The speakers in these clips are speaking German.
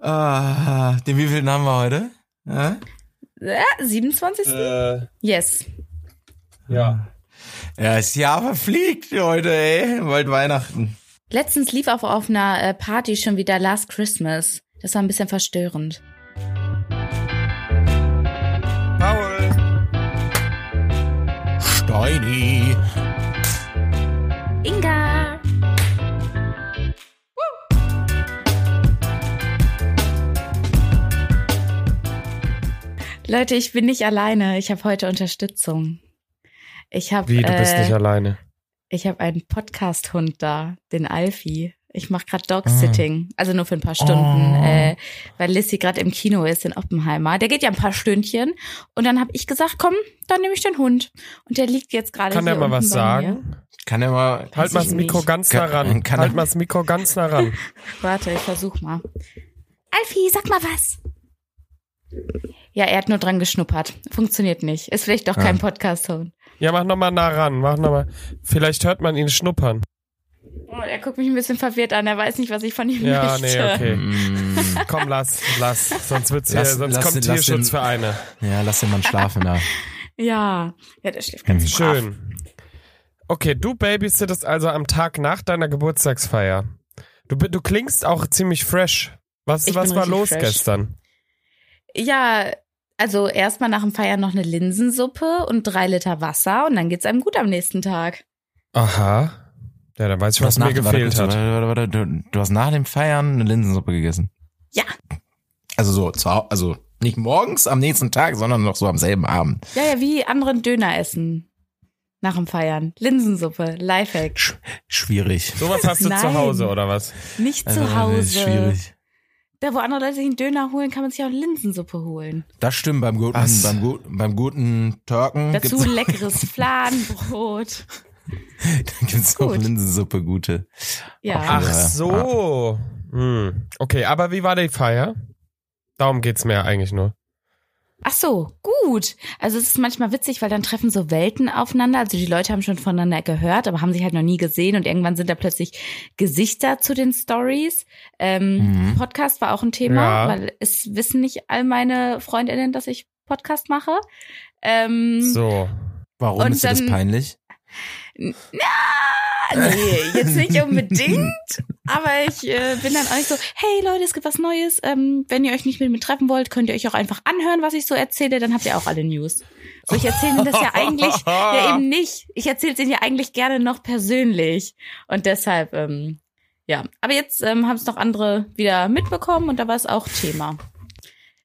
Ah, den wievielten haben wir heute? Ja? Ja, 27. Äh, Yes. ja. Ja, das Jahr verfliegt heute, ey. Bald Weihnachten. Letztens lief auch auf einer äh, Party schon wieder Last Christmas. Das war ein bisschen verstörend. Paul. Steini. Leute, ich bin nicht alleine. Ich habe heute Unterstützung. Ich habe Wie, du bist äh, nicht alleine. ich habe einen Podcast-Hund da, den Alfie. Ich mache gerade Ah. Dog-Sitting, also nur für ein paar Stunden, Oh. äh, weil Lissy gerade im Kino ist in Oppenheimer. Der geht ja ein paar Stündchen und dann habe ich gesagt, komm, dann nehme ich den Hund und der liegt jetzt gerade Kann hier der mal was bei mir. sagen? Kann er mal. Halt mal das Mikro nicht. ganz nah ran. kann halt er- mal das Mikro ganz nah ran. Warte, ich versuch mal. Alfie, sag mal was. Ja, er hat nur dran geschnuppert. Funktioniert nicht. Ist vielleicht doch kein Ah. Podcast-Hund. Ja, mach noch mal nah ran. Mach noch mal. Vielleicht hört man ihn schnuppern. Oh, er guckt mich ein bisschen verwirrt an. Er weiß nicht, was ich von ihm Ja, möchte. nee, okay. Mm, Komm, lass, lass. Sonst wird's hier, Lass- sonst lass- kommt lass Tierschutz den- für eine. ja, lass den Mann schlafen da. Ja, ja, der schläft ganz brav. Schön. Okay, du babysittest also am Tag nach deiner Geburtstagsfeier. Du, du klingst auch ziemlich fresh. Was, Ich was war los fresh. gestern? Ja, also erstmal nach dem Feiern noch eine Linsensuppe und drei Liter Wasser und dann geht's einem gut am nächsten Tag. Aha. Ja, dann weiß ich, was mir gefehlt warte, hat. Warte, warte, warte, du, du hast nach dem Feiern eine Linsensuppe gegessen. Ja. Also so, zwar, also nicht morgens am nächsten Tag, sondern noch so am selben Abend. Ja, ja, wie anderen Döner essen. Nach dem Feiern. Linsensuppe, Lifehack. Sch schwierig. Sowas hast du zu Nein. Hause, oder was? Nicht Also, zu Hause. Schwierig. Da, wo andere Leute sich einen Döner holen, kann man sich auch Linsensuppe holen. Das stimmt, beim guten, Was? beim, gu beim guten Türken Dazu gibt's, leckeres Fladenbrot. gibt's auch Gut. Linsensuppe gute. Ja. Ach so. Hm. Okay, aber wie war die Feier? Darum geht's mir eigentlich nur. Ach so, gut. Also es ist manchmal witzig, weil dann treffen so Welten aufeinander. Also die Leute haben schon voneinander gehört, aber haben sich halt noch nie gesehen und irgendwann sind da plötzlich Gesichter zu den Stories. Ähm, Mhm. Podcast war auch ein Thema, Ja. weil es wissen nicht all meine Freundinnen, dass ich Podcast mache. Ähm, So. Warum ist dir das peinlich? Na, nee, jetzt nicht unbedingt. aber ich äh, bin dann auch so, hey Leute, es gibt was Neues. Ähm, wenn ihr euch nicht mit mir treffen wollt, könnt ihr euch auch einfach anhören, was ich so erzähle. Dann habt ihr auch alle News. So, ich erzähle das ja eigentlich, ja eben nicht. Ich erzähle es ihnen ja eigentlich gerne noch persönlich. Und deshalb, ähm, ja. Aber jetzt ähm, haben es noch andere wieder mitbekommen und da war es auch Thema.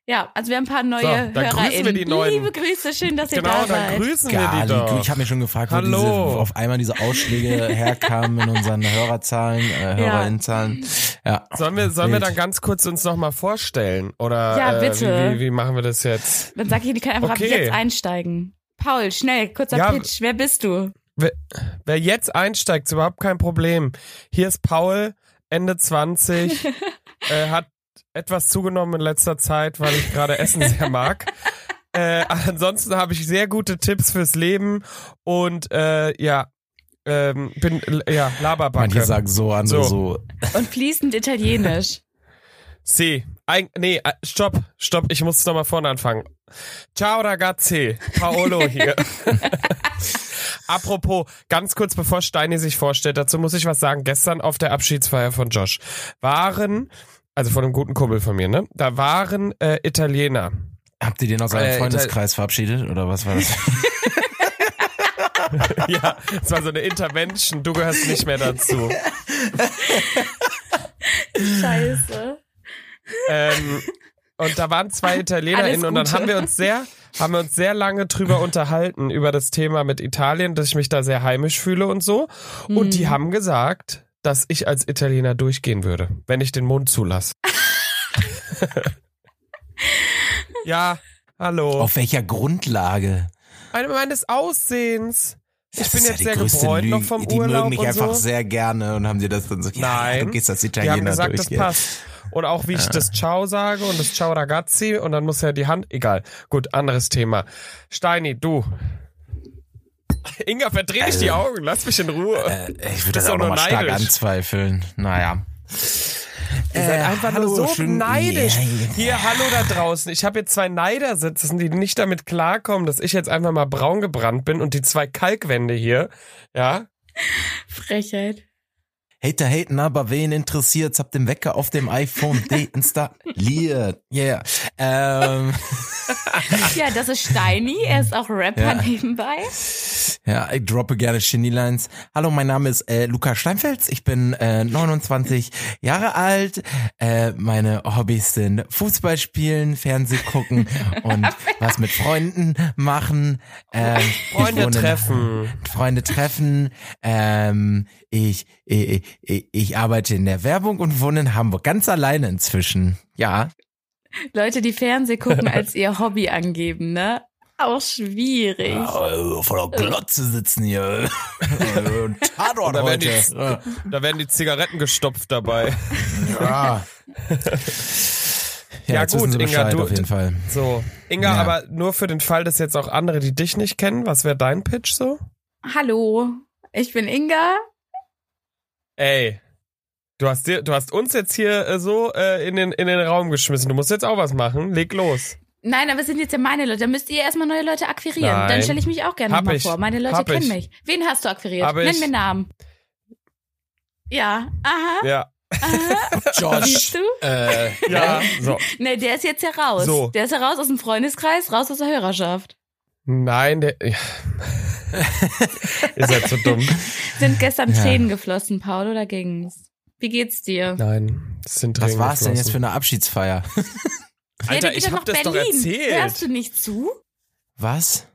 Ja, also wir haben ein paar neue So, dann grüßen HörerInnen. wir die neuen. Liebe Grüße, schön, dass ihr Genau, da dann seid. grüßen wir die doch. Ich habe mir schon gefragt, wo, diese, wo auf einmal diese Ausschläge herkamen in unseren Hörerzahlen, äh, Hörerinnenzahlen. Ja. Sollen wir, sollen wir dann ganz kurz uns nochmal vorstellen? Oder Ja, äh, bitte. Wie, wie, wie machen wir das jetzt? Dann sag ich, die können einfach ab Okay. jetzt einsteigen. Paul, schnell, kurzer Ja, Pitch. Wer bist du? Wer, wer jetzt einsteigt, ist überhaupt kein Problem. Hier ist Paul, Ende 20, äh, hat etwas zugenommen in letzter Zeit, weil ich gerade Essen sehr mag. Äh, ansonsten habe ich sehr gute Tipps fürs Leben und äh, ja, ähm, bin ja Laberbacke. Manche sagen so, andere So. so. Und fließend Italienisch. Sì. Ein, nee, äh, stopp, stopp, ich muss nochmal vorne anfangen. Ciao ragazzi, Paolo hier. Apropos, ganz kurz bevor Steini sich vorstellt, dazu muss ich was sagen. Gestern auf der Abschiedsfeier von Josh waren, also von einem guten Kumpel von mir, ne? Da waren äh, Italiener. Habt ihr den aus eurem Äh, Freundeskreis verabschiedet oder was war das? ja, es war so eine Intervention, du gehörst nicht mehr dazu. Scheiße. ähm, und da waren zwei ItalienerInnen und dann haben wir uns sehr, haben wir uns sehr lange drüber unterhalten über das Thema mit Italien, dass ich mich da sehr heimisch fühle und so. Und Hm. die haben gesagt, dass ich als Italiener durchgehen würde, wenn ich den Mund zulasse. ja, hallo. Auf welcher Grundlage? Eine meines Aussehens. Ich Das bin ist jetzt ja sehr die gebräunt noch vom Die Urlaub mögen mich und einfach so. sehr gerne und haben dir das dann so, ja, Nein. du gehst als Die Italiener haben gesagt, das durchgehen. passt. Und auch wie ich das Ciao sage und das Ciao ragazzi und dann muss ja die Hand, egal. Gut, anderes Thema. Steini, du. Inga, verdreh nicht die Augen, lass mich in Ruhe. Äh, ich würde Das auch nur nochmal stark anzweifeln. Naja. Ihr seid Äh, einfach hallo, nur so schön- neidisch. Ja. Hier, hallo da draußen. Ich habe hier zwei Neider sitzen, die nicht damit klarkommen, dass ich jetzt einfach mal braun gebrannt bin und die zwei Kalkwände hier, ja, Frechheit. Hater haten, aber wen interessiert's? Hab den Wecker auf dem iPhone deinstalliert. Yeah. Ähm, Ja, das ist Steini. Er ist auch Rapper Ja. nebenbei. ja, ich droppe gerne Genie-Lines. Hallo, mein Name ist äh, Luca Steinfels. Ich bin äh, 29 Jahre alt. Äh, meine Hobbys sind Fußball spielen, Fernseh gucken und was mit Freunden machen. Ähm, Freunde treffen. Freunde treffen. Ähm, ich, ich, ich, ich arbeite in der Werbung und wohne in Hamburg. Ganz alleine inzwischen. Ja. Leute, die Fernseh gucken, als ihr Hobby angeben, ne? Auch schwierig. Oh, vor der Glotze sitzen hier. Äh, Tatort Da werden, heute. die, da werden die Zigaretten gestopft dabei. Ja. Ja, Ja, jetzt gut, Inga, du- auf jeden Fall. So, Inga, Ja. aber nur für den Fall, dass jetzt auch andere, die dich nicht kennen, was wäre dein Pitch so? Hallo, ich bin Inga. Ey, du hast dir, du hast uns jetzt hier äh, so äh, in den in den Raum geschmissen. Du musst jetzt auch was machen. Leg los. Nein, aber es sind jetzt ja meine Leute. Da müsst ihr erstmal neue Leute akquirieren. Nein. Dann stelle ich mich auch gerne nochmal vor. Meine Leute Hab kennen ich. mich. Wen hast du akquiriert? Hab Nenn ich. mir Namen. Ja, aha, Ja, aha. Josh. Siehst du? Äh, ja. So, Nee, der ist jetzt ja raus. So. Der ist ja raus aus dem Freundeskreis, raus aus der Hörerschaft. Nein, der. Ja. Ihr seid so dumm. Sind gestern Ja. Tränen geflossen, Paul, oder ging's? Wie geht's dir? Nein, das sind was Tränen war's denn jetzt für geflossen. eine Abschiedsfeier? Alter, der geht ich doch hab nach das doch Berlin. erzählt. Hörst du nicht zu? Was?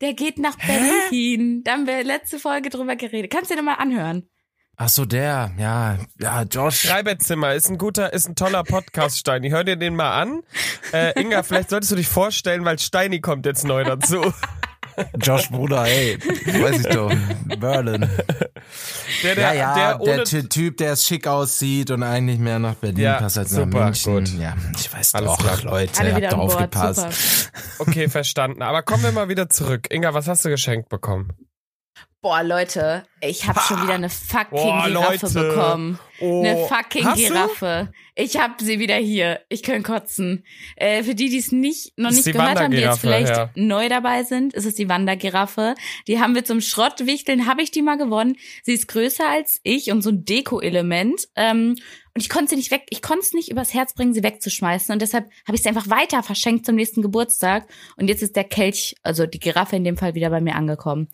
Der geht nach Berlin. Da haben wir letzte Folge drüber geredet. Kannst du dir nochmal anhören? Ach so, der. Ja, ja, Josh. Schreibettzimmer ist ein guter, ist ein toller Podcast, Steini. Hör dir den mal an. Äh, Inga, vielleicht solltest du dich vorstellen, weil Steini kommt jetzt neu dazu. Josh Bruder, ey. Weiß ich doch. Berlin. Der, der, Ja, ja, der der, ohne. Ty- Typ, der schick aussieht und eigentlich mehr nach Berlin Ja, passt als super, nach München. gut. Ja, ich weiß Alles doch, klar. Leute, Alle habt Bord. aufgepasst. Super. Okay, verstanden. Aber kommen wir mal wieder zurück. Inga, was hast du geschenkt bekommen? Boah, Leute, ich habe schon wieder eine fucking Boah, Giraffe Leute. bekommen. Oh, Eine fucking hast du? Giraffe. Ich habe sie wieder hier. Ich kann kotzen. Äh, für die, die es nicht noch nicht gehört haben, die jetzt vielleicht ja. neu dabei sind, ist es die Wandergiraffe. Die haben wir zum Schrottwichteln, habe ich die mal gewonnen. Sie ist größer als ich und so ein Deko-Element. Ähm, und ich konnte sie nicht weg, ich konnte es nicht übers Herz bringen, sie wegzuschmeißen. Und deshalb habe ich sie einfach weiter verschenkt zum nächsten Geburtstag. Und jetzt ist der Kelch, also die Giraffe in dem Fall, wieder bei mir angekommen.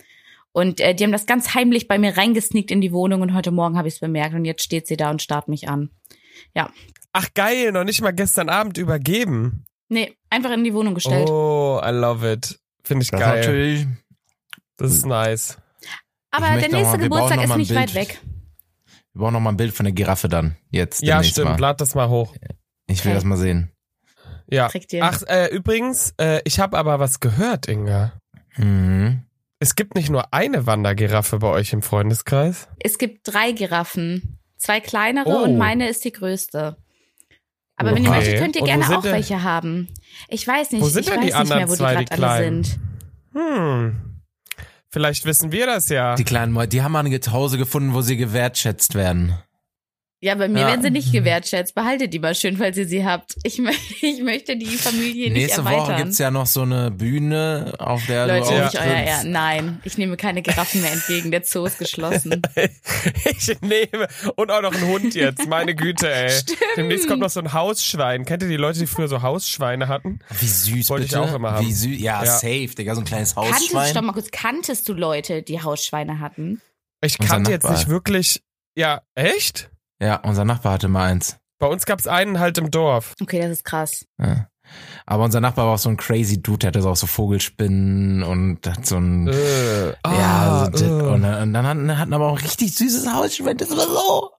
Und äh, die haben das ganz heimlich bei mir reingesneakt in die Wohnung und heute Morgen habe ich es bemerkt und jetzt steht sie da und starrt mich an. Ja. Ach geil, noch nicht mal gestern Abend übergeben. Nee, einfach in die Wohnung gestellt. Oh, I love it. Finde ich Das ist geil. natürlich. Das ist nice. Aber der nächste mal- Geburtstag ist nicht weit weg. Wir brauchen noch mal ein Bild von der Giraffe dann. Jetzt. Ja, stimmt. Mal. Lad das mal hoch. Ich will Okay. das mal sehen. Ja. Ach, äh, übrigens, äh, ich habe aber was gehört, Inga. Mhm. Es gibt nicht nur eine Wandergiraffe bei euch im Freundeskreis. Es gibt drei Giraffen. Zwei kleinere Oh. und meine ist die größte. Aber wenn ihr Okay. möchtet, könnt ihr gerne auch denn- welche haben. Ich weiß nicht, Wo sind ich denn weiß die nicht anderen mehr, wo zwei, die die gerade alle sind. Hm. Vielleicht wissen wir das ja. Die kleinen Mäuse, die haben mal ein Hause gefunden, wo sie gewertschätzt werden. Ja, bei mir Ja. werden sie nicht gewertschätzt. Behaltet die mal schön, falls ihr sie habt. Ich, ich möchte die Familie nicht Nächste Woche erweitern. gibt's ja noch so eine Bühne, auf der Leute, du nicht euer. Ehr. Nein, ich nehme keine Giraffen mehr entgegen. Der Zoo ist geschlossen. Ich nehme. Und auch noch einen Hund jetzt. Meine Güte, ey. Stimmt. Demnächst kommt noch so ein Hausschwein. Kennt ihr die Leute, die früher so Hausschweine hatten? Wie süß, Wollte ich bitte. auch immer haben. Wie süß. Ja, Ja. safe, Digga, so ein kleines Kanntest, Hausschwein. stopp mal kurz, kanntest du Leute, die Hausschweine hatten? Ich Unser kannte jetzt nicht wirklich. Ja, echt? Ja, unser Nachbar hatte mal eins. Bei uns gab's einen halt im Dorf. Okay, das ist krass. Ja. Aber unser Nachbar war auch so ein crazy Dude, der hatte so auch so Vogelspinnen und hat so ein. Äh, ja, ah, so, äh. und, dann- und dann hatten, hatten aber auch ein richtig süßes Hausschwein, das war so.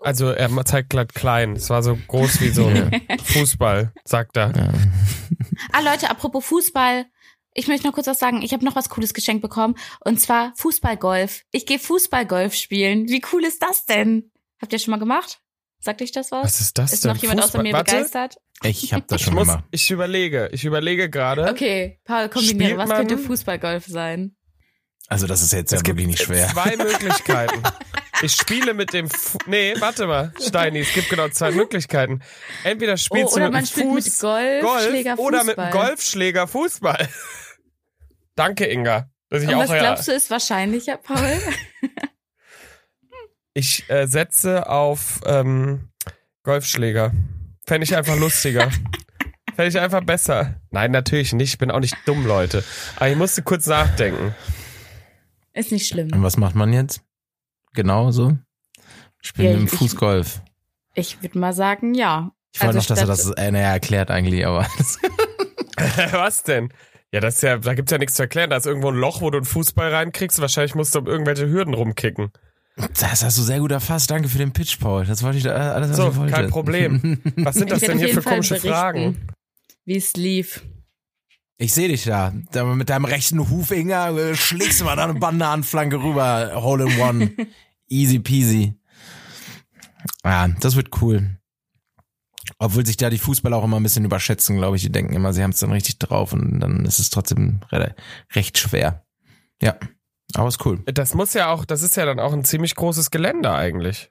Also er zeigt glatt klein. Es war so groß wie so ein Fußball, sagt er. Ja. Ah, Leute, apropos Fußball. Ich möchte noch kurz was sagen. Ich habe noch was Cooles geschenkt bekommen. Und zwar Fußballgolf. Ich gehe Fußballgolf spielen. Wie cool ist das denn? Habt ihr schon mal gemacht? Sagt euch das was? Was ist das ist denn? noch jemand außer Fußball- mir Warte, begeistert? Ich hab das Ich schon muss, gemacht. ich überlege, ich überlege gerade. Okay, Paul, kombiniere. Spielt Was könnte Fußballgolf sein? Also das ist jetzt ja Es gibt wirklich nicht schwer. zwei Möglichkeiten. Ich spiele mit dem Fu Nee, warte mal, Steini, es gibt genau zwei Möglichkeiten. Entweder spielst oh, oder du mit man dem spielt Fuß, mit Golfschläger Golf oder mit dem. Golfschläger Fußball. Danke, Inga. Dass ich Und auch was glaubst du ist wahrscheinlicher, Paul? Ich äh, setze auf ähm, Golfschläger. Fände ich einfach lustiger. Fände ich einfach besser. Nein, natürlich nicht. Ich bin auch nicht dumm, Leute. Aber ich musste kurz nachdenken. ist nicht schlimm. Und was macht man jetzt? Genau so? Spielen Ja, mit dem ich-. Ich würde mal sagen, ja. Ich wollte Also noch, dass er das äh, naja, erklärt eigentlich, aber Was denn? Ja, das ist ja, da gibt's ja nichts zu erklären. Da ist irgendwo ein Loch, wo du einen Fußball reinkriegst. Wahrscheinlich musst du um irgendwelche Hürden rumkicken. das hast du sehr gut erfasst. Danke für den Pitch, Paul. Das wollte ich da, alles, was So, ich wollte. kein Problem. Was sind das Ich denn hier für Fall komische berichten, Fragen? Wie es lief. Ich sehe dich da. da. Mit deinem rechten Huffinger äh, schlägst du mal da eine Bananenflanke rüber. Hole in one. Easy peasy. Ja, das wird cool. Obwohl sich da die Fußballer auch immer ein bisschen überschätzen, glaube ich. Die denken immer, sie haben es dann richtig drauf und dann ist es trotzdem re recht schwer. Ja, aber ist cool. Das muss ja auch, das ist ja dann auch ein ziemlich großes Gelände eigentlich.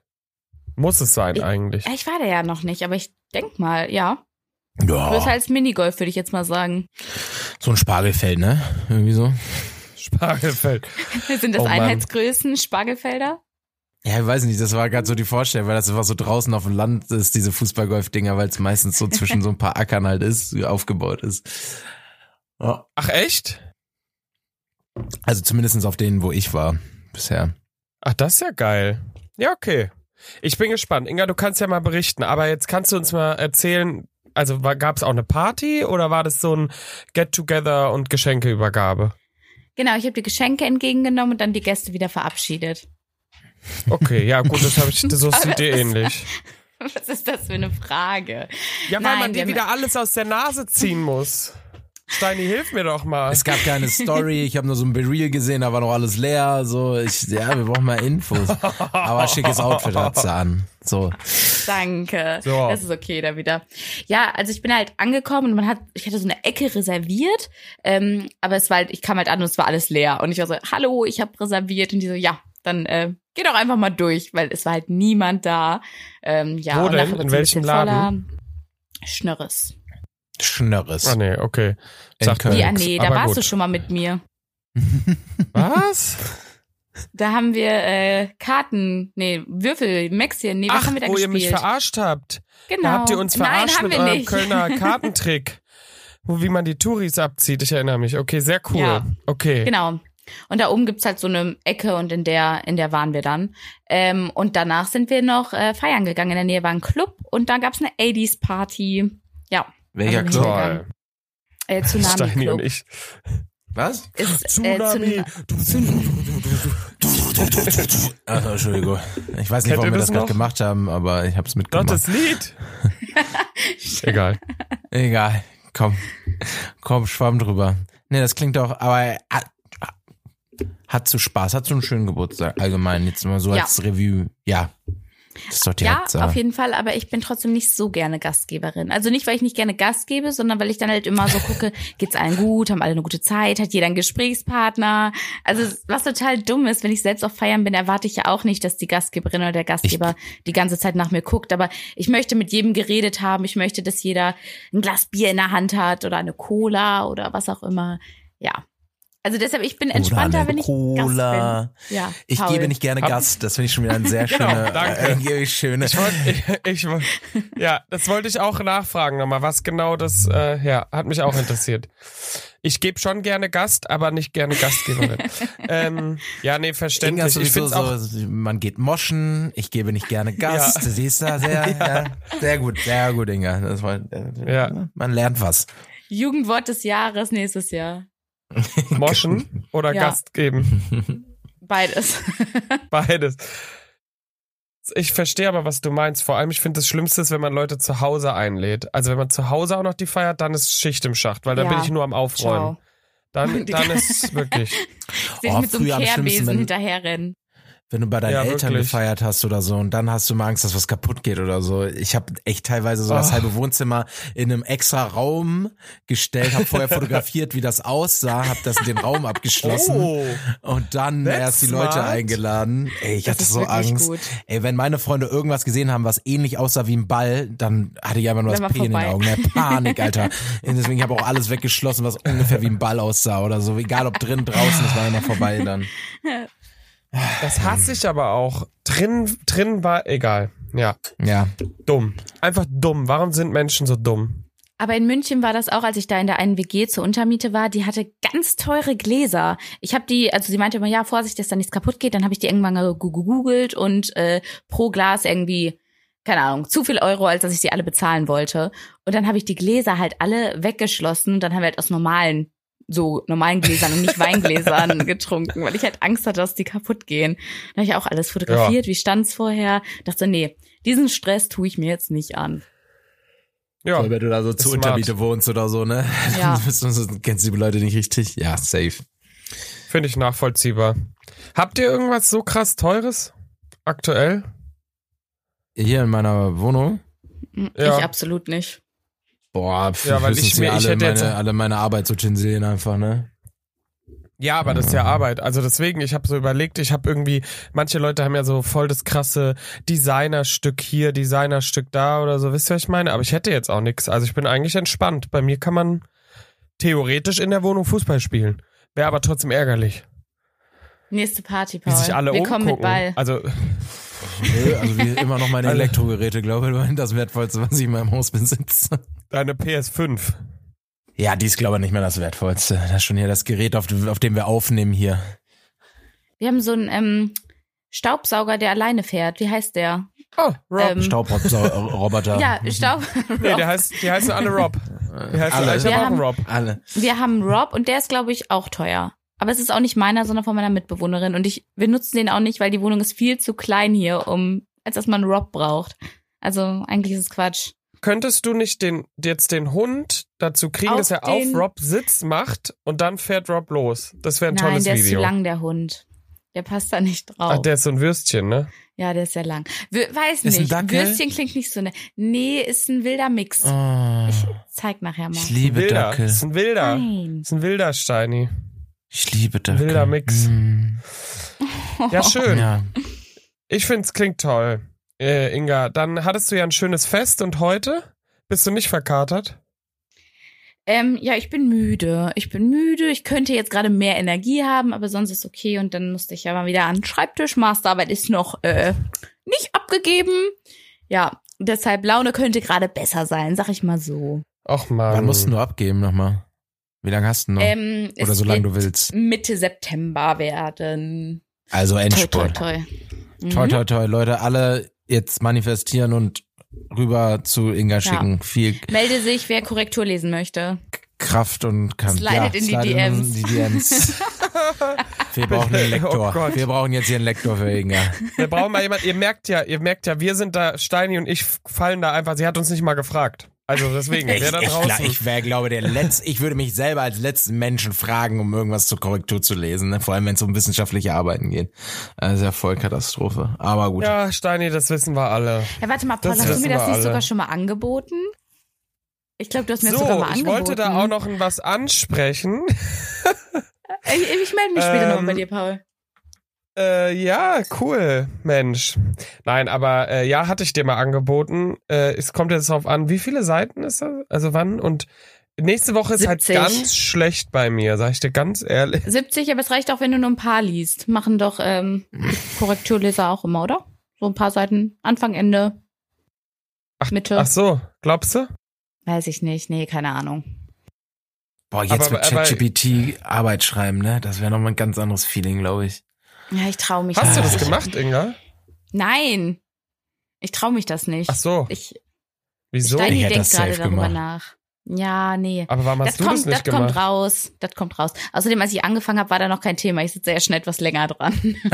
Muss es sein Ich- eigentlich. Ich war da ja noch nicht, aber ich denk mal, ja. Größer Ja, als Minigolf, würde ich jetzt mal sagen. so ein Spargelfeld, ne? Irgendwie so. Spargelfeld. Sind das Oh. Einheitsgrößen, Spargelfelder? Ja, ich weiß nicht, das war gerade so die Vorstellung, weil das einfach so draußen auf dem Land ist, diese Fußballgolf-Dinger, weil es meistens so zwischen so ein paar Ackern halt ist, aufgebaut ist. Ja. Ach echt? Also zumindestens auf denen, wo ich war bisher. Ach, das ist ja geil. Ja, okay. Ich bin gespannt. Inga, du kannst ja mal berichten, aber jetzt kannst du uns mal erzählen, also gab es auch eine Party oder war das so ein Get-Together und Geschenkeübergabe? Genau, ich habe die Geschenke entgegengenommen und dann die Gäste wieder verabschiedet. Okay, ja gut, das habe ich, so ist die Idee ähnlich. Was ist das für eine Frage? Ja, weil Nein, man dir wieder alles aus der Nase ziehen muss. Steini, hilf mir doch mal. Es gab keine Story, ich habe nur so ein Bereel gesehen, da war noch alles leer. So, ich, ja, wir brauchen mal Infos. Aber schickes Outfit hat sie an. So. Danke. So. Das ist okay da wieder. Ja, also ich bin halt angekommen und man hat, ich hatte so eine Ecke reserviert, ähm, aber es war halt, ich kam halt an und es war alles leer. Und ich war so, hallo, ich habe reserviert. Und die so, ja, dann äh, geh doch einfach mal durch, weil es war halt niemand da. Ähm, ja, Wo und denn? In welchem Laden? voller. Schnörres. Schnörres. Ah nee, okay. In Sagt. Ja, nee, da warst gut. du schon mal mit mir. Was? Da haben wir äh, Karten, nee, Würfel, Maxien, nee, was Ach, haben wir da wo ihr gespielt? mich verarscht habt. genau. Da habt ihr uns Nein, verarscht haben mit wir eurem nicht. Kölner Kartentrick. Wo, wie man die Touris abzieht, ich erinnere mich. Okay, sehr cool. Ja. Okay. Genau. Und da oben gibt's halt so eine Ecke und in der, in der waren wir dann. Ähm, und danach sind wir noch äh, feiern gegangen. In der Nähe war ein Club und da gab's eine 80s Party. Ja, Welcher Also Club? Toll. äh, Tsunami Steini Club. und ich. Was? Ist, Tsunami. Äh, Ach, Entschuldigung. Ich weiß nicht, Kennt warum wir das gerade gemacht haben, aber ich habe es Gott, mitgemacht. das Lied. Egal. Egal. Komm. Komm, schwamm drüber. Nee, das klingt doch, aber hat, zu Spaß, hat so einen schönen Geburtstag allgemein. Jetzt mal so Ja. als Review. Ja. Das ist doch die ja, Hauptsache. auf jeden Fall, aber ich bin trotzdem nicht so gerne Gastgeberin. Also nicht, weil ich nicht gerne Gast gebe, sondern weil ich dann halt immer so gucke, geht's allen gut, haben alle eine gute Zeit, hat jeder einen Gesprächspartner. Also was total dumm ist, wenn ich selbst auf Feiern bin, erwarte ich ja auch nicht, dass die Gastgeberin oder der Gastgeber die ganze Zeit nach mir guckt. Aber ich möchte mit jedem geredet haben. Ich möchte, dass jeder ein Glas Bier in der Hand hat oder eine Cola oder was auch immer. Ja. Also deshalb, ich bin entspannter, wenn ich Cola. Gast bin. Ja, Ich Paul. gebe nicht gerne Hab- Gast. Das finde ich schon wieder ein sehr Genau, schöne, danke. äh, irgendwie schöne. Ich wollte, ich, ich, wollt- ja, das wollte ich auch nachfragen nochmal. Was genau das, äh, ja, hat mich auch interessiert. Ich gebe schon gerne Gast, aber nicht gerne Gastgeberin. ähm, ja, nee, verständlich. Ich finde auch, so, man geht moschen, ich gebe nicht gerne Gast. Ja. Siehst du, sehr, ja. sehr gut, sehr gut, Inga. Das war, äh, Ja. Man lernt was. Jugendwort des Jahres nächstes Jahr. moschen oder Ja. Gast geben. Beides. Beides. Ich verstehe aber, was du meinst. Vor allem, ich finde, das Schlimmste ist, wenn man Leute zu Hause einlädt. Also wenn man zu Hause auch noch die feiert, dann ist Schicht im Schacht, weil dann Ja. bin ich nur am Aufräumen. Ciao. Dann, dann ist wirklich. Sehe Oh, ich mit so einem Kehrbesen hinterherrennen. Wenn du bei deinen Ja, Eltern wirklich. gefeiert hast oder so und dann hast du mal Angst, dass was kaputt geht oder so. Ich habe echt teilweise so das Oh. halbe Wohnzimmer in einem extra Raum gestellt, habe vorher fotografiert, wie das aussah, habe das in den Raum abgeschlossen Oh. und dann That's erst die Leute smart. eingeladen. Ey, ich Das hatte so Angst. gut. Ey, wenn meine Freunde irgendwas gesehen haben, was ähnlich aussah wie ein Ball, dann hatte ich einfach nur das P in den. Augen. Ne? Panik, Alter. Und deswegen habe ich auch alles weggeschlossen, was ungefähr wie ein Ball aussah oder so. Egal ob drin, draußen, es war immer vorbei dann. Das hasse ich aber auch. Drin, drin war egal. Ja, Ja. dumm. Einfach dumm. Warum sind Menschen so dumm? Aber in München war das auch, als ich da in der einen WG zur Untermiete war, die hatte ganz teure Gläser. Ich habe die, also sie meinte immer, ja, Vorsicht, dass da nichts kaputt geht. Dann habe ich die irgendwann ge- gegoogelt und äh, pro Glas irgendwie, keine Ahnung, zu viel Euro, als dass ich sie alle bezahlen wollte. Und dann habe ich die Gläser halt alle weggeschlossen. Dann haben wir halt aus normalen, so normalen Gläsern und nicht Weingläsern getrunken, weil ich halt Angst hatte, dass die kaputt gehen. Dann habe ich auch alles fotografiert, wie stand's vorher. Dachte so, nee, diesen Stress tue ich mir jetzt nicht an. Ja, Weil wenn du da so smart. Untermiete wohnst oder so, ne? Ja. Dann kennst du die Leute nicht richtig. Ja, safe. finde ich nachvollziehbar. Habt ihr irgendwas so krass Teures aktuell? Hier in meiner Wohnung. Ja. Ich absolut nicht. Boah, pf, Ja, weil ich mir- ich alle, meine, alle meine Arbeitsutensilien einfach, ne? Ja, aber das ist ja Arbeit. Also deswegen, ich habe so überlegt, ich habe irgendwie, manche Leute haben ja so voll das krasse Designerstück hier, Designerstück da oder so. Wisst ihr, was ich meine? Aber ich hätte jetzt auch nichts. Also ich bin eigentlich entspannt. Bei mir kann man theoretisch in der Wohnung Fußball spielen. Wäre aber trotzdem ärgerlich. Nächste Party, Wie Paul. sich alle Wir umgucken. kommen mit Ball. Also also wie immer noch meine Alle. Elektrogeräte, glaube ich, weil das Wertvollste, was ich in meinem Haus besitze. Deine PS5. Ja, die ist, glaube ich, nicht mehr das Wertvollste. Das ist schon hier das Gerät, auf, auf dem wir aufnehmen hier. Wir haben so einen ähm, Staubsauger, der alleine fährt. Wie heißt der? Oh, Rob. Ähm, Staubroboter. Ja, Staub. nee, der heißt, die heißen alle Rob. Die heißen Alle. Ich Wir habe auch haben- einen Rob. Alle. Wir haben Rob und der ist, glaube ich, auch teuer. Aber es ist auch nicht meiner, sondern von meiner Mitbewohnerin. Und ich, wir nutzen den auch nicht, weil die Wohnung ist viel zu klein hier, um, als dass man einen Rob braucht. Also eigentlich ist es Quatsch. Könntest du nicht den, jetzt den Hund dazu kriegen, Auf dass er den- auf Rob Sitz macht und dann fährt Rob los? Das wäre ein Nein, tolles der ist Video. zu lang, der Hund. Der passt da nicht drauf. Ach, der ist so ein Würstchen, ne? ja, der ist sehr lang. Weiß Ist ein nicht. Dackel? Würstchen klingt nicht so ne. Nee, ist ein wilder Mix. Oh, Zeig nachher mal. ich liebe wilder. Dackel. Ist ein wilder. Nein. Ist ein wilder Steini. Ich liebe Dackel. Wilder Mix. Mm. Ja, schön. Ja. Ich find's klingt toll. Äh, Inga, dann hattest du ja ein schönes Fest und heute bist du nicht verkatert? Ähm, ja, ich bin müde. Ich bin müde. Ich könnte jetzt gerade mehr Energie haben, aber sonst ist okay. Und dann musste ich ja mal wieder an den Schreibtisch. Masterarbeit ist noch äh, nicht abgegeben. Ja, deshalb Laune könnte gerade besser sein, sag ich mal so. Och man. Wann musst du nur abgeben nochmal? Wie lange hast du noch? Ähm, Oder es solange wird du willst. Mitte September werden. Also Toi, toi, Endspurt. toi. Mhm. Toi, toi, toi. Leute, alle jetzt manifestieren und rüber zu Inga schicken. Viel Melde sich, wer Korrektur lesen möchte. Kraft und kann. Slidet in die DMs. In die DMs. Wir brauchen einen Lektor. Oh. Wir brauchen jetzt hier einen Lektor für Inga. Wir brauchen mal jemand, ihr merkt ja, ihr merkt ja, wir sind da, Steini und ich fallen da einfach, sie hat uns nicht mal gefragt. Also deswegen, Ich, wer da ich, draußen. ich wäre, glaube der letzte, ich würde mich selber als letzten Menschen fragen, um irgendwas zur Korrektur zu lesen, ne? vor allem wenn es um wissenschaftliche Arbeiten geht. Das ist ja voll Katastrophe. Aber gut. ja, Steini, das wissen wir alle. Ja, warte mal, Paul, Das hast du mir das nicht alle. sogar schon mal angeboten? Ich glaube, du hast mir das So, sogar mal ich angeboten. wollte da auch noch was ansprechen. Ich, ich melde mich später Ähm, nochmal bei dir, Paul. Äh, ja, cool, Mensch. Nein, aber äh, ja, hatte ich dir mal angeboten. Äh, es kommt jetzt darauf an, wie viele Seiten ist das? Also wann? Und nächste Woche ist 70. halt ganz schlecht bei mir, sag ich dir ganz ehrlich. 70, aber es reicht auch, wenn du nur ein paar liest. Machen doch ähm, Korrekturleser auch immer, oder? So ein paar Seiten, Anfang, Ende, Ach, Mitte. Ach so, glaubst du? Weiß ich nicht. Nee, keine Ahnung. Boah, jetzt Aber- mit ChatGPT Arbeit schreiben, ne? Das wäre nochmal ein ganz anderes Feeling, glaube ich. Ja, ich traue mich Hast du nicht. das gemacht, Inga? Nein. Ich traue mich das nicht. Ach so, Ich, wieso? Steini Ich denkt das gerade darüber gemacht. nach. Ja, nee. Aber warum hast Das du kommt, das nicht das gemacht? kommt raus. Das kommt raus. Außerdem, als ich angefangen habe, war da noch kein Thema. Ich sitze ja schon etwas länger dran.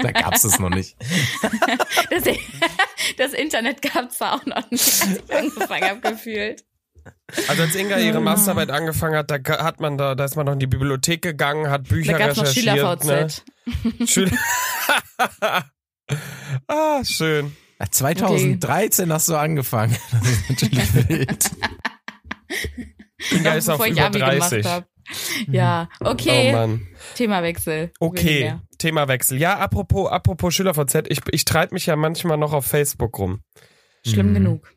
Da gab's es noch nicht. Das, das Internet gab es auch noch nicht, als ich angefangen habe, gefühlt. Also als Inga ihre Masterarbeit angefangen hat, da hat man da, da ist man noch in die Bibliothek gegangen, hat Bücher Da gab's noch recherchiert. Schüler-VZ. Ne? Schüler. ah, schön. Ja, 2013 hast du angefangen. Das ist natürlich wild. Inga Noch ist auf über Abi 30. gemacht hab. Ja, okay. Oh Mann. Themawechsel. Okay. Themawechsel. Ja, apropos, apropos SchülerVZ, ich, ich treibe mich ja manchmal noch auf Facebook rum. Schlimm Mhm. genug.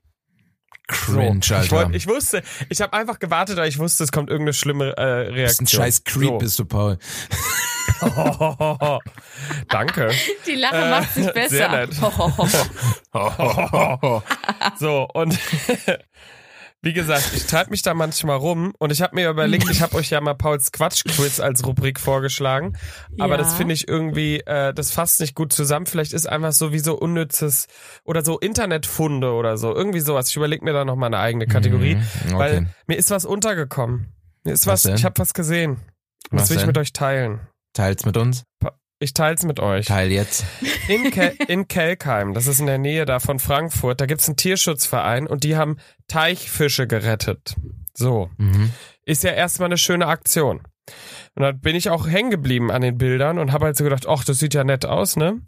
Cringe, ich, Alter. wollt, ich wusste, ich habe einfach gewartet, weil ich wusste, es kommt irgendeine schlimme äh, Du bist Reaktion. ein scheiß Creep, So. bist du, Paul. Danke. Die Lache Äh, macht sich besser. sehr nett. So, und wie gesagt, ich treibe mich da manchmal rum und ich habe mir überlegt, ich habe euch ja mal Pauls Quatsch-Quiz als Rubrik vorgeschlagen, aber Ja. das finde ich irgendwie, äh, das fasst nicht gut zusammen. Vielleicht ist einfach so wie so unnützes oder so Internetfunde oder so, irgendwie sowas. Ich überlege mir da noch mal eine eigene Kategorie, Mhm, weil okay. mir ist was untergekommen. Mir ist Was was, ich habe was gesehen. Was das will ich mit euch teilen. Teilt's mit uns. Ich teil's mit euch. Teil jetzt. In, Ke in Kelkheim, das ist in der Nähe da von Frankfurt, da gibt's einen Tierschutzverein und die haben Teichfische gerettet. So. Mhm. Ist ja erstmal eine schöne Aktion. Und dann bin ich auch hängen geblieben an den Bildern und habe halt so gedacht, ach, das sieht ja nett aus, ne?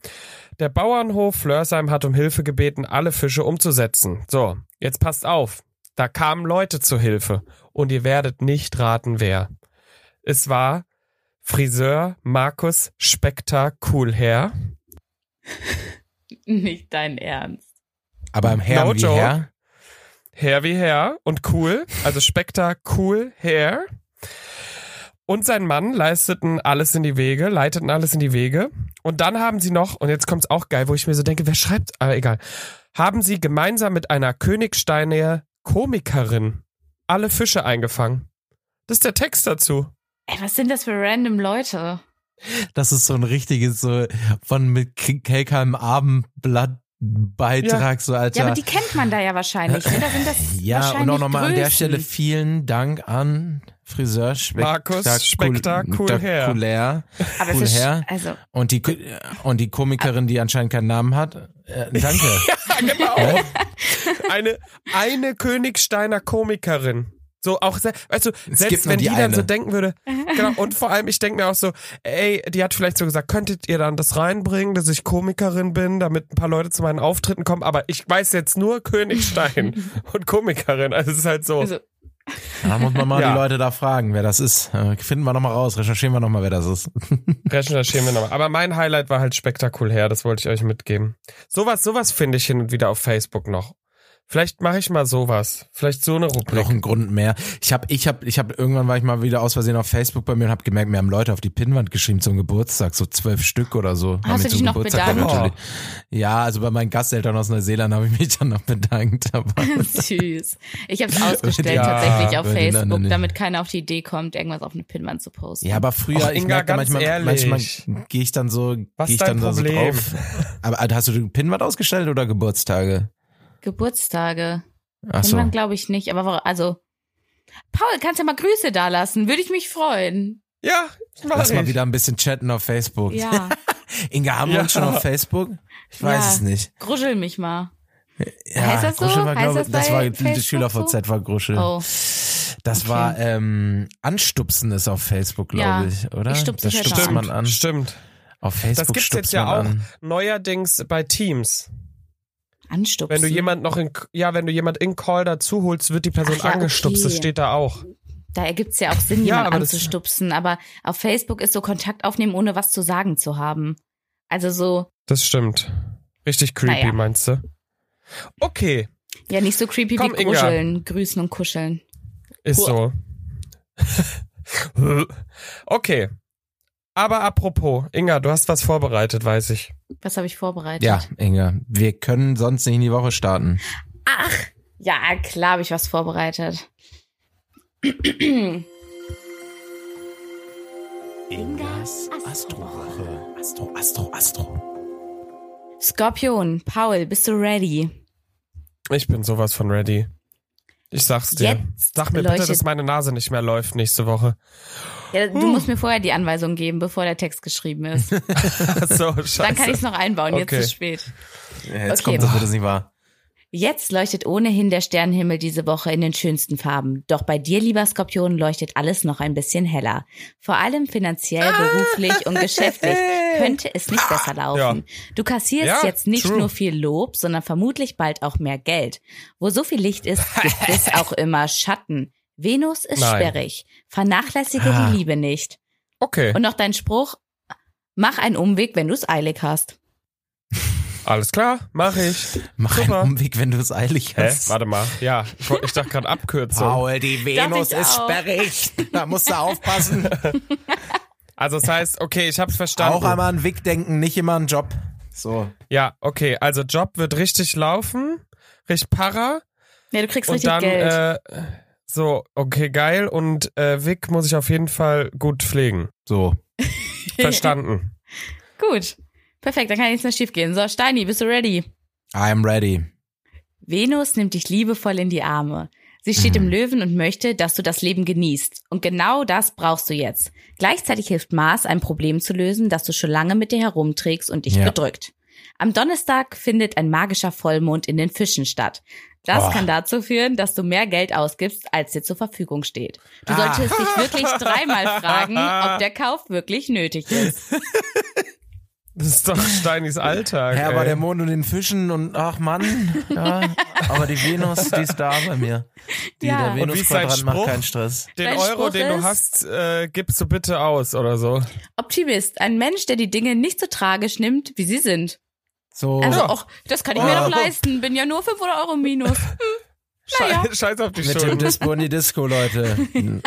Der Bauernhof Flörsheim hat um Hilfe gebeten, alle Fische umzusetzen. So, jetzt passt auf. Da kamen Leute zur Hilfe und ihr werdet nicht raten, wer. Es war Friseur Markus Spektakulher. Nicht dein Ernst. Aber im Herr No wie joke. Herr. Hair wie Hair und cool, also spektacool Hair. Und sein Mann leisteten alles in die Wege, leiteten alles in die Wege. Und dann haben sie noch, und jetzt kommt's auch geil, wo ich mir so denke, wer schreibt, aber egal, haben sie gemeinsam mit einer Königsteiner Komikerin alle Fische eingefangen. Das ist der Text dazu. Ey, was sind das für random Leute? Das ist so ein richtiges, so von mit Kelkheim Abendblatt Beitrag, so Alter. Ja, aber die kennt man da ja wahrscheinlich. Ne? Da sind das Ja, und auch nochmal an der. Stelle vielen Dank an Friseur Markus Spektakul- Spektakulär. Aber cool ist, her. also, Und die, und die Komikerin, die anscheinend keinen Namen hat. Äh, danke. Ja, genau. eine, eine Königsteiner Komikerin. So auch, weißt du, gibt selbst wenn die, die dann so denken würde, genau, und vor allem, ich denke mir auch so, ey, die hat vielleicht so gesagt, könntet ihr dann das reinbringen, dass ich Komikerin bin, damit ein paar Leute zu meinen Auftritten kommen, aber ich weiß jetzt nur Königstein und Komikerin, also es ist halt so. also Da muss man mal Ja. die Leute da fragen, wer das ist. Äh, Finden wir nochmal raus, recherchieren wir nochmal, wer das ist. Recherchieren wir nochmal. Aber mein Highlight war halt spektakulär, das wollte ich euch mitgeben. Sowas, sowas finde ich hin und wieder auf Facebook noch. Vielleicht mache ich mal sowas. Vielleicht so eine Rubrik. Noch ein Grund mehr. Ich habe, ich habe, ich habe irgendwann war ich mal wieder aus Versehen auf Facebook bei mir und habe gemerkt, mir haben Leute auf die Pinnwand geschrieben zum Geburtstag, so zwölf Stück oder so. Hast du dich zum noch Geburtstag bedankt? gratuliert. Ja, also bei meinen Gasteltern aus Neuseeland habe ich mich dann noch bedankt. Süß. Ich habe es ausgestellt Ja, tatsächlich auf Facebook, nicht. damit keiner auf die Idee kommt, irgendwas auf eine Pinnwand zu posten. ja, aber früher, Och, ich Inga, merke manchmal, ehrlich. manchmal gehe ich dann so, Was gehe ich ist dann da so Problem? drauf. Aber Alter, hast du die Pinnwand ausgestellt oder Geburtstage? Geburtstage. Ach so. Glaube ich nicht, aber also Paul, kannst ja mal Grüße da lassen, würde ich mich freuen. Ja, mach Lass ich. mal wieder ein bisschen chatten auf Facebook. Ja, Inga, haben wir uns schon auf Facebook? Ich weiß Ja. es nicht. gruschel mich mal. Ja, Heißt das so? Gruschel war, Heißt glaube, das das war die Schüler so? VZ war Gruschel. Oh, Das okay. war ähm, Anstupsen ist auf Facebook, glaube Ja, ich, oder? ich stupse das dich stupst jetzt man an. Stimmt. Auf Facebook Das gibt's jetzt ja auch an. neuerdings bei Teams. Anstupsen. Wenn du jemand noch in, ja, wenn du jemand in Call dazu holst, wird die Person Ach ja, angestupst. okay. Das steht da auch. Da ergibt's ja auch Sinn, Ja, jemand aber das- anzustupsen, aber auf Facebook ist so Kontakt aufnehmen, ohne was zu sagen zu haben. Also so, Das stimmt. Richtig creepy, Naja. meinst du? Okay, ja, nicht so creepy Komm, wie Inga. gruscheln, grüßen und kuscheln. ist so. okay. Aber apropos, Inga, du hast was vorbereitet, weiß ich. Was habe ich vorbereitet? Ja, Inga, wir können sonst nicht in die Woche starten. Ach, ja, klar habe ich was vorbereitet. Ingas Astrowoche. Astro, Astro, Astro. Skorpion, Paul, bist du ready? Ich bin sowas von ready. Ich sag's dir. Jetzt Sag mir bitte, dass meine Nase nicht mehr läuft nächste Woche. Ja, du musst mir vorher die Anweisung geben, bevor der Text geschrieben ist. So, scheiße. Dann kann ich es noch einbauen, jetzt Okay. ist es spät. Ja, jetzt Okay. kommt, das wird es nicht wahr. Jetzt leuchtet ohnehin der Sternenhimmel diese Woche in den schönsten Farben. Doch bei dir, lieber Skorpion, leuchtet alles noch ein bisschen heller. Vor allem finanziell, beruflich und geschäftlich könnte es nicht besser laufen. Du kassierst Ja, jetzt nicht true. nur viel Lob, sondern vermutlich bald auch mehr Geld. Wo so viel Licht ist, gibt es auch immer Schatten. Venus ist Nein. sperrig. Vernachlässige Ah. die Liebe nicht. Okay, Und noch dein Spruch, mach einen Umweg, wenn du es eilig hast. alles klar, mach ich. Mach Super. einen Umweg, wenn du es eilig Hä? hast. Warte mal. Ja, ich, ich dachte gerade Abkürzung. Paul, die Venus ist auch. sperrig. Da musst du aufpassen. Also das heißt, okay, ich hab's verstanden. Auch einmal an Wick denken, nicht immer an Job. So. Ja, okay, also Job wird richtig laufen, richtig para. Ja, du kriegst Und richtig dann, Geld. äh, so, okay, geil. Und äh, Vic muss ich auf jeden Fall gut pflegen. So. Verstanden. Gut. Perfekt, dann kann nichts mehr schief gehen. So, Steini, bist du ready? I am ready. Venus nimmt dich liebevoll in die Arme. Sie steht im Löwen und möchte, dass du das Leben genießt. Und genau das brauchst du jetzt. Gleichzeitig hilft Mars, ein Problem zu lösen, das du schon lange mit dir herumträgst und dich Ja. bedrückt. Am Donnerstag findet ein magischer Vollmond in den Fischen statt. Das Oh. kann dazu führen, dass du mehr Geld ausgibst, als dir zur Verfügung steht. Du Ah. solltest dich wirklich dreimal fragen, ob der Kauf wirklich nötig ist. Das ist doch Steinis Alltag. Ja, ey. aber der Mond und den Fischen und ach Mann, ja, aber die Venus, die ist da bei mir. Die, Ja. Der Und wie ist dein Venus-Quadrant macht Spruch? keinen Stress. den Dein Euro, Spruch den du ist- hast, äh, gibst du bitte aus oder so. Optimist, ein Mensch, der die Dinge nicht so tragisch nimmt, wie sie sind. So. Also, Ja. auch, das kann ich mir Oh. doch leisten. Bin ja nur 500 Euro Minus. Naja. Scheiß, Scheiß auf die mit dem Schulden. Dispo in die Disco, Leute.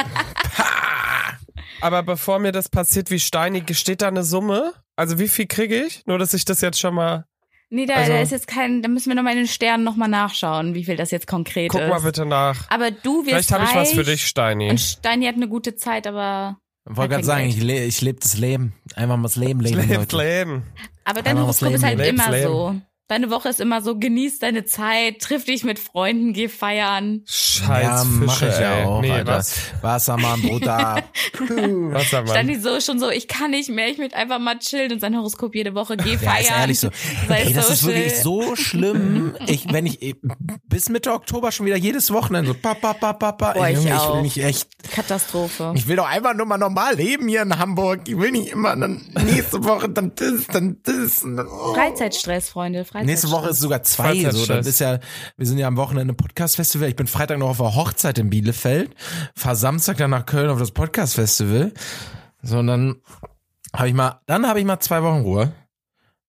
Aber bevor mir das passiert, wie Steini, steht da eine Summe? Also wie viel kriege ich? Nur, dass ich das jetzt schon mal... Nee, da, Also- da ist jetzt kein, da müssen wir nochmal in den Sternen nochmal nachschauen, wie viel das jetzt konkret Guck ist. mal bitte nach. Aber du wirst Vielleicht habe ich was für dich, Steini. Und Steini hat eine gute Zeit, aber, Wollte kein gerade sagen, ich, le ich lebe das Leben. Einfach mal das Leben leben, Lebt Leute. Leben. aber dein Horoskop ist halt leben, immer leb's so. Deine Woche ist immer so, genieß deine Zeit, triff dich mit Freunden, geh feiern. Scheiß ja, mach ich ja auch, nee, Alter. was? Wassermann, Bruder. Wassermann. Steini so schon so, ich kann nicht mehr, ich möchte einfach mal chillen und sein Horoskop jede Woche, geh Ja, feiern. ist ehrlich so. sei Ey, das ist wirklich so schlimm. Ich, wenn ich bis Mitte Oktober schon wieder jedes Wochenende so pa, pa, pa, pa, pa. Boah, ich Junge, ich auch. will mich echt, Katastrophe. ich will doch einfach nur mal normal leben hier in Hamburg. Ich will nicht immer dann nächste Woche dann das, dann das. Dann, oh. Freizeitstress, Freunde, Freizeitstress. Nächste Woche ist sogar zwei. So, das ist ja, wir sind ja am Wochenende Podcast-Festival. Ich bin Freitag noch auf der Hochzeit in Bielefeld, fahr Samstag dann nach Köln auf das Podcast-Festival. So, und dann habe ich mal, dann habe ich mal zwei Wochen Ruhe.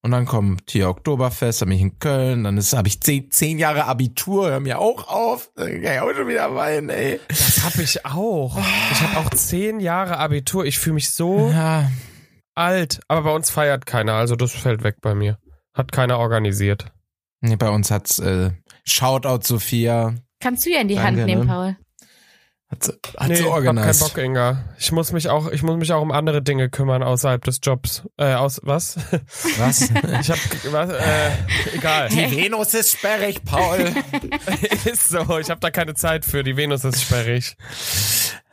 Und dann kommt hier Oktoberfest, dann bin ich in Köln, dann ist, habe ich zehn, zehn Jahre Abitur, hör mir auch auf. Dann kann ich auch schon wieder weinen, ey. Das hab ich auch. Ich habe auch zehn Jahre Abitur. Ich fühle mich so Ja, alt. Aber bei uns feiert keiner, also das fällt weg bei mir. Hat keiner organisiert. nee, bei uns hat's, äh, Shoutout Sophia. Kannst du ja in die Danke, Hand nehmen, ne? Paul. Hat sie, hat nee, sie hab keinen organisiert. Bock, Inga. Ich muss mich auch, ich muss mich auch um andere Dinge kümmern außerhalb des Jobs. Äh, aus was? Was? Ich hab was? Äh, egal. Die Venus ist sperrig, Paul. ist so. Ich habe da keine Zeit für. Die Venus ist sperrig.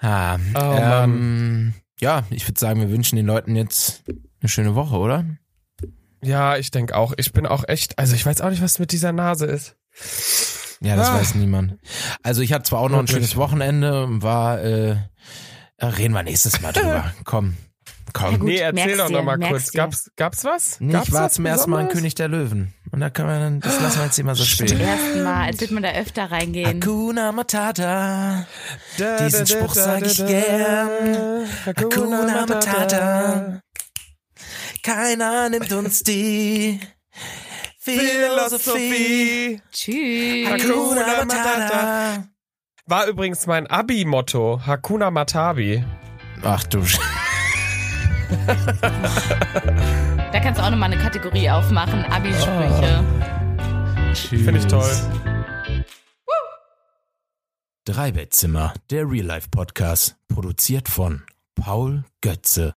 Ah, Oh, ähm, ja, ich würde sagen, wir wünschen den Leuten jetzt eine schöne Woche, oder? Ja, ich denk auch. Ich bin auch echt. Also ich weiß auch nicht, was mit dieser Nase ist. Ja, das Ah. weiß niemand. Also ich hatte zwar auch noch ein schönes Wochenende und war, äh, äh, reden wir nächstes Mal drüber. Komm, komm. Ja, gut, nee, erzähl doch noch dir, mal merk's kurz. dir. Gab's, gab's was? Nee, Gab's ich war was zum ersten Mal ein? König der Löwen. Und da können wir dann, das lassen wir jetzt immer so Zum stehen. ersten Mal, als würde man da öfter reingehen. Hakuna Matata. Da, Diesen Spruch sag ich gern. Hakuna Matata. Keiner nimmt uns die Philosophie. Philosophie. Tschüss. Hakuna Matata. War übrigens mein Abi-Motto. Hakuna Matabi. Ach du Sch Da kannst du auch nochmal eine Kategorie aufmachen. Abi-Sprüche. Finde ich toll. Drei Bettzimmer, der Real Life Podcast, produziert von Paul Götze.